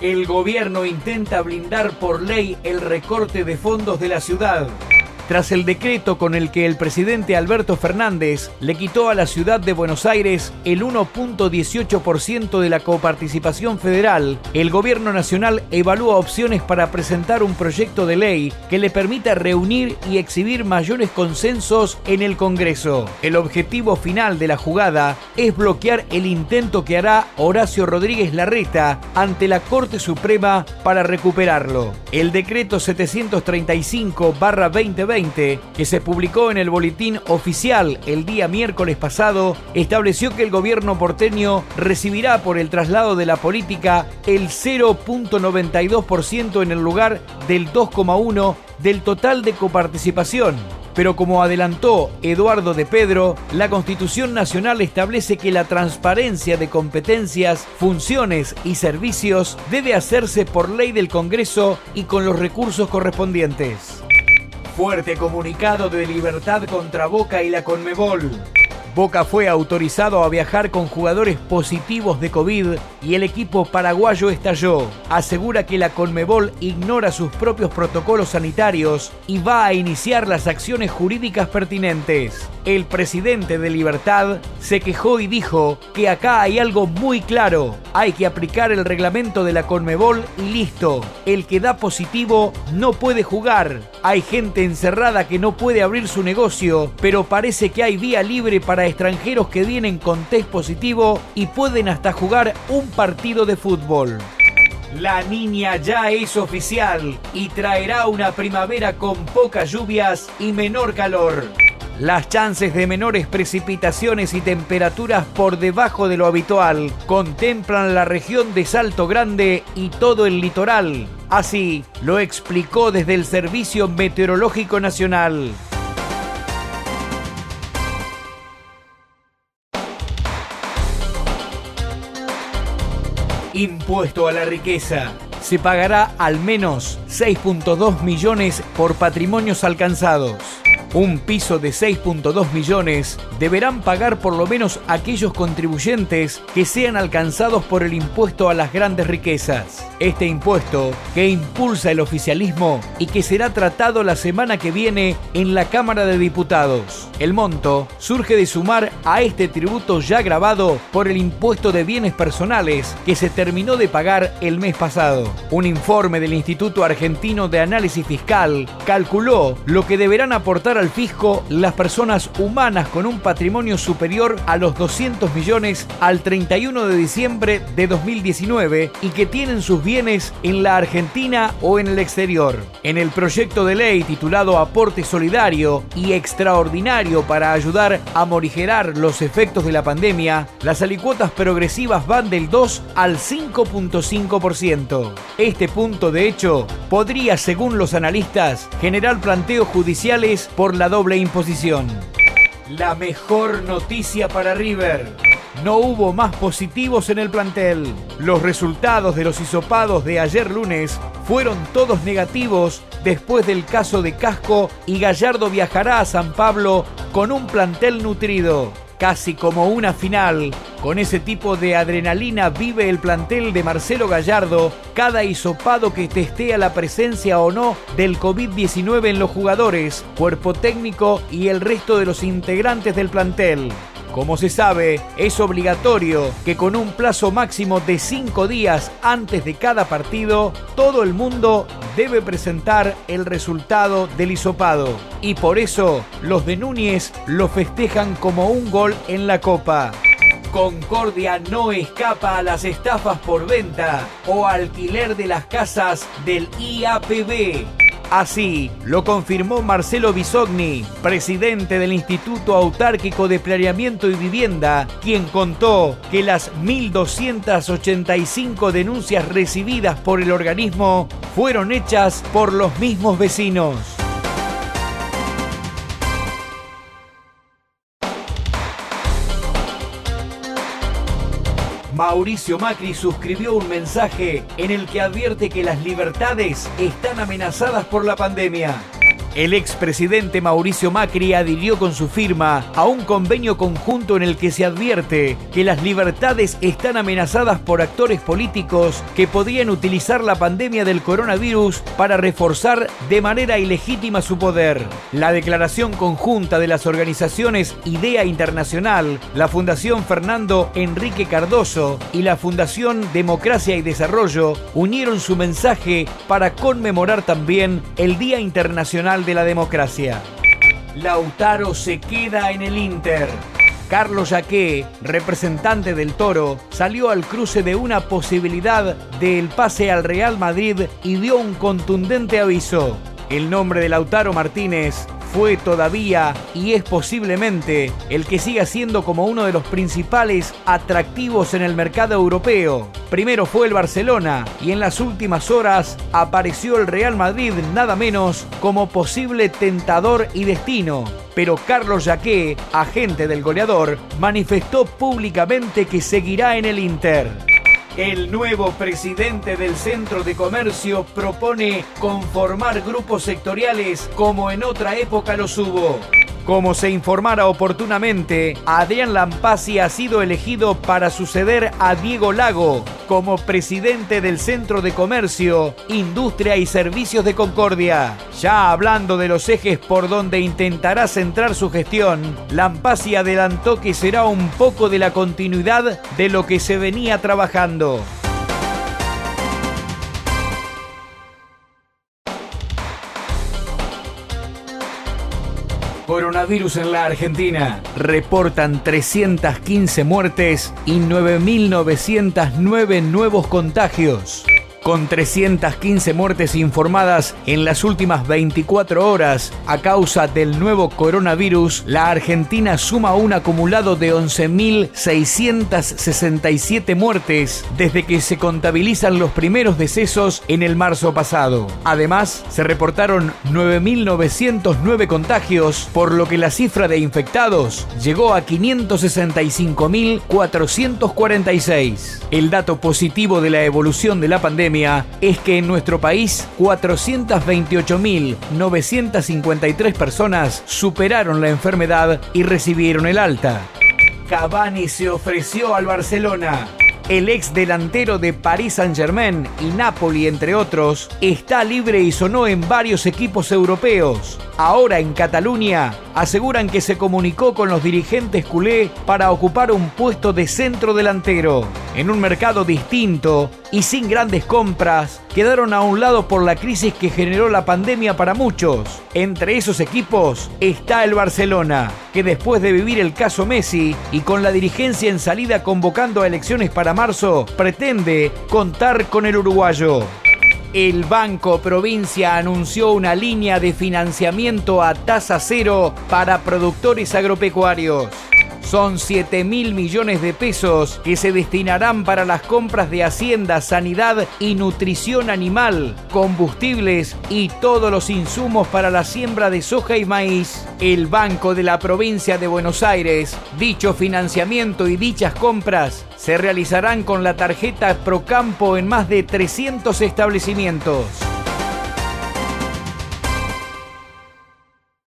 El gobierno intenta blindar por ley el recorte de fondos de la ciudad tras el decreto con el que el presidente Alberto Fernández le quitó a la ciudad de Buenos Aires el 1.18% de la coparticipación federal, el gobierno nacional evalúa opciones para presentar un proyecto de ley que le permita reunir y exhibir mayores consensos en el Congreso. El objetivo final de la jugada es bloquear el intento que hará Horacio Rodríguez Larreta ante la Corte Suprema para recuperarlo. El decreto 735-2020 que se publicó en el boletín oficial el día miércoles pasado, estableció que el gobierno porteño recibirá por el traslado de la política el 0.92% en el lugar del 2,1% del total de coparticipación. Pero como adelantó Eduardo de Pedro, la Constitución Nacional establece que la transparencia de competencias, funciones y servicios debe hacerse por ley del Congreso y con los recursos correspondientes. Fuerte comunicado de libertad contra Boca y la Conmebol. Boca fue autorizado a viajar con jugadores positivos de COVID y el equipo paraguayo estalló. Asegura que la Conmebol ignora sus propios protocolos sanitarios y va a iniciar las acciones jurídicas pertinentes. El presidente de Libertad se quejó y dijo que acá hay algo muy claro. Hay que aplicar el reglamento de la Conmebol y listo. El que da positivo no puede jugar. Hay gente encerrada que no puede abrir su negocio, pero parece que hay vía libre para extranjeros que vienen con test positivo y pueden hasta jugar un partido de fútbol. La niña ya es oficial y traerá una primavera con pocas lluvias y menor calor. Las chances de menores precipitaciones y temperaturas por debajo de lo habitual contemplan la región de Salto Grande y todo el litoral. Así lo explicó desde el Servicio Meteorológico Nacional. Impuesto a la riqueza. Se pagará al menos 6.2 millones por patrimonios alcanzados. Un piso de 6.2 millones deberán pagar por lo menos aquellos contribuyentes que sean alcanzados por el impuesto a las grandes riquezas. Este impuesto, que impulsa el oficialismo y que será tratado la semana que viene en la Cámara de Diputados. El monto surge de sumar a este tributo ya grabado por el impuesto de bienes personales que se terminó de pagar el mes pasado. Un informe del Instituto Argentino de Análisis Fiscal calculó lo que deberán aportar al fisco las personas humanas con un patrimonio superior a los 200 millones al 31 de diciembre de 2019 y que tienen sus bienes en la Argentina o en el exterior. En el proyecto de ley titulado Aporte Solidario y Extraordinario para ayudar a morigerar los efectos de la pandemia, las alicuotas progresivas van del 2 al 5.5%. Este punto, de hecho, podría, según los analistas, generar planteos judiciales por la doble imposición. La mejor noticia para River. No hubo más positivos en el plantel. Los resultados de los hisopados de ayer lunes fueron todos negativos después del caso de Casco y Gallardo viajará a San Pablo con un plantel nutrido casi como una final. Con ese tipo de adrenalina vive el plantel de Marcelo Gallardo cada hisopado que testea la presencia o no del COVID-19 en los jugadores, cuerpo técnico y el resto de los integrantes del plantel. Como se sabe, es obligatorio que con un plazo máximo de cinco días antes de cada partido, todo el mundo debe presentar el resultado del hisopado. Y por eso, los de Núñez lo festejan como un gol en la Copa. Concordia no escapa a las estafas por venta o alquiler de las casas del IAPB. Así lo confirmó Marcelo Bisogni, presidente del Instituto Autárquico de Planeamiento y Vivienda, quien contó que las 1.285 denuncias recibidas por el organismo fueron hechas por los mismos vecinos. Mauricio Macri suscribió un mensaje en el que advierte que las libertades están amenazadas por la pandemia. El expresidente Mauricio Macri adhirió con su firma a un convenio conjunto en el que se advierte que las libertades están amenazadas por actores políticos que podrían utilizar la pandemia del coronavirus para reforzar de manera ilegítima su poder. La declaración conjunta de las organizaciones IDEA Internacional, la Fundación Fernando Enrique Cardoso y la Fundación Democracia y Desarrollo unieron su mensaje para conmemorar también el Día Internacional de la democracia. Lautaro se queda en el Inter. Carlos Jaqué, representante del Toro, salió al cruce de una posibilidad del pase al Real Madrid y dio un contundente aviso. El nombre de Lautaro Martínez fue todavía y es posiblemente el que siga siendo como uno de los principales atractivos en el mercado europeo. Primero fue el Barcelona y en las últimas horas apareció el Real Madrid nada menos como posible tentador y destino. Pero Carlos Jaqué, agente del goleador, manifestó públicamente que seguirá en el Inter. El nuevo presidente del Centro de Comercio propone conformar grupos sectoriales como en otra época los hubo. Como se informara oportunamente, Adrián Lampasi ha sido elegido para suceder a Diego Lago como presidente del Centro de Comercio, Industria y Servicios de Concordia. Ya hablando de los ejes por donde intentará centrar su gestión, Lampasi adelantó que será un poco de la continuidad de lo que se venía trabajando. Coronavirus en la Argentina. Reportan 315 muertes y 9.909 nuevos contagios. Con 315 muertes informadas en las últimas 24 horas a causa del nuevo coronavirus, la Argentina suma un acumulado de 11.667 muertes desde que se contabilizan los primeros decesos en el marzo pasado. Además, se reportaron 9.909 contagios, por lo que la cifra de infectados llegó a 565.446. El dato positivo de la evolución de la es que en nuestro país 428.953 personas superaron la enfermedad y recibieron el alta. Cavani se ofreció al Barcelona. El ex delantero de Paris Saint-Germain y Napoli, entre otros, está libre y sonó en varios equipos europeos. Ahora en Cataluña aseguran que se comunicó con los dirigentes culé para ocupar un puesto de centro delantero. En un mercado distinto y sin grandes compras, quedaron a un lado por la crisis que generó la pandemia para muchos. Entre esos equipos está el Barcelona, que después de vivir el caso Messi y con la dirigencia en salida convocando a elecciones para marzo, pretende contar con el uruguayo. El Banco Provincia anunció una línea de financiamiento a tasa cero para productores agropecuarios. Son 7 mil millones de pesos que se destinarán para las compras de Hacienda, Sanidad y Nutrición Animal, combustibles y todos los insumos para la siembra de soja y maíz. El Banco de la Provincia de Buenos Aires, dicho financiamiento y dichas compras se realizarán con la tarjeta Procampo en más de 300 establecimientos.